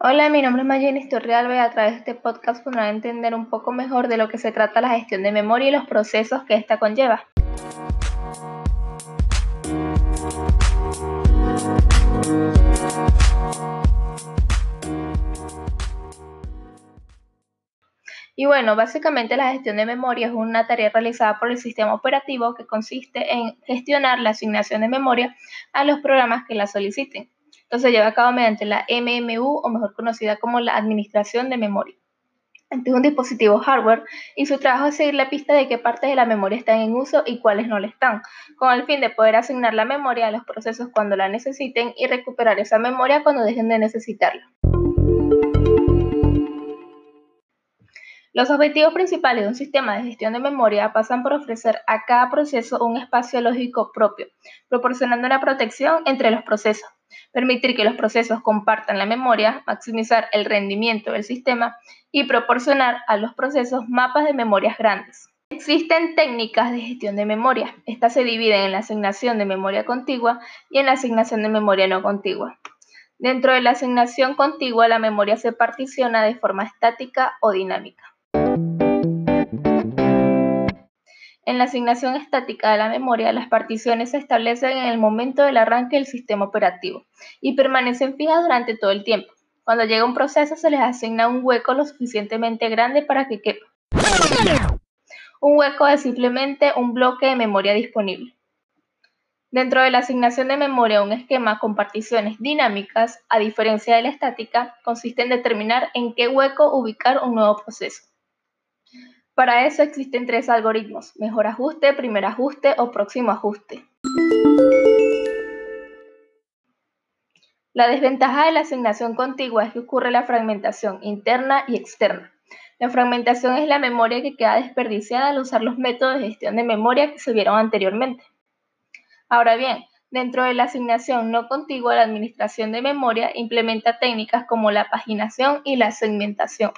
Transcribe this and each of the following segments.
Hola, mi nombre es Mayenis Torrealba y a través de este podcast podrán entender un poco mejor de lo que se trata la gestión de memoria y los procesos que ésta conlleva. Y bueno, básicamente la gestión de memoria es una tarea realizada por el sistema operativo que consiste en gestionar la asignación de memoria a los programas que la soliciten. Entonces se lleva a cabo mediante la MMU o mejor conocida como la administración de memoria. Este es un dispositivo hardware y su trabajo es seguir la pista de qué partes de la memoria están en uso y cuáles no lo están, con el fin de poder asignar la memoria a los procesos cuando la necesiten y recuperar esa memoria cuando dejen de necesitarla. Los objetivos principales de un sistema de gestión de memoria pasan por ofrecer a cada proceso un espacio lógico propio, proporcionando una protección entre los procesos, permitir que los procesos compartan la memoria, maximizar el rendimiento del sistema y proporcionar a los procesos mapas de memorias grandes. Existen técnicas de gestión de memoria. Estas se dividen en la asignación de memoria contigua y en la asignación de memoria no contigua. Dentro de la asignación contigua, la memoria se particiona de forma estática o dinámica. En la asignación estática de la memoria, las particiones se establecen en el momento del arranque del sistema operativo y permanecen fijas durante todo el tiempo. Cuando llega un proceso se les asigna un hueco lo suficientemente grande para que quepa. Un hueco es simplemente un bloque de memoria disponible. Dentro de la asignación de memoria, un esquema con particiones dinámicas, a diferencia de la estática, consiste en determinar en qué hueco ubicar un nuevo proceso. Para eso existen tres algoritmos, mejor ajuste, primer ajuste o próximo ajuste. La desventaja de la asignación contigua es que ocurre la fragmentación interna y externa. La fragmentación es la memoria que queda desperdiciada al usar los métodos de gestión de memoria que se vieron anteriormente. Ahora bien, dentro de la asignación no contigua, la administración de memoria implementa técnicas como la paginación y la segmentación.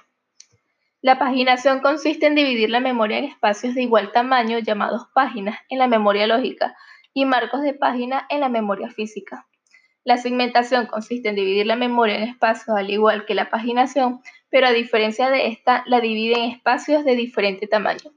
La paginación consiste en dividir la memoria en espacios de igual tamaño llamados páginas en la memoria lógica y marcos de página en la memoria física. La segmentación consiste en dividir la memoria en espacios al igual que la paginación, pero a diferencia de esta, la divide en espacios de diferente tamaño.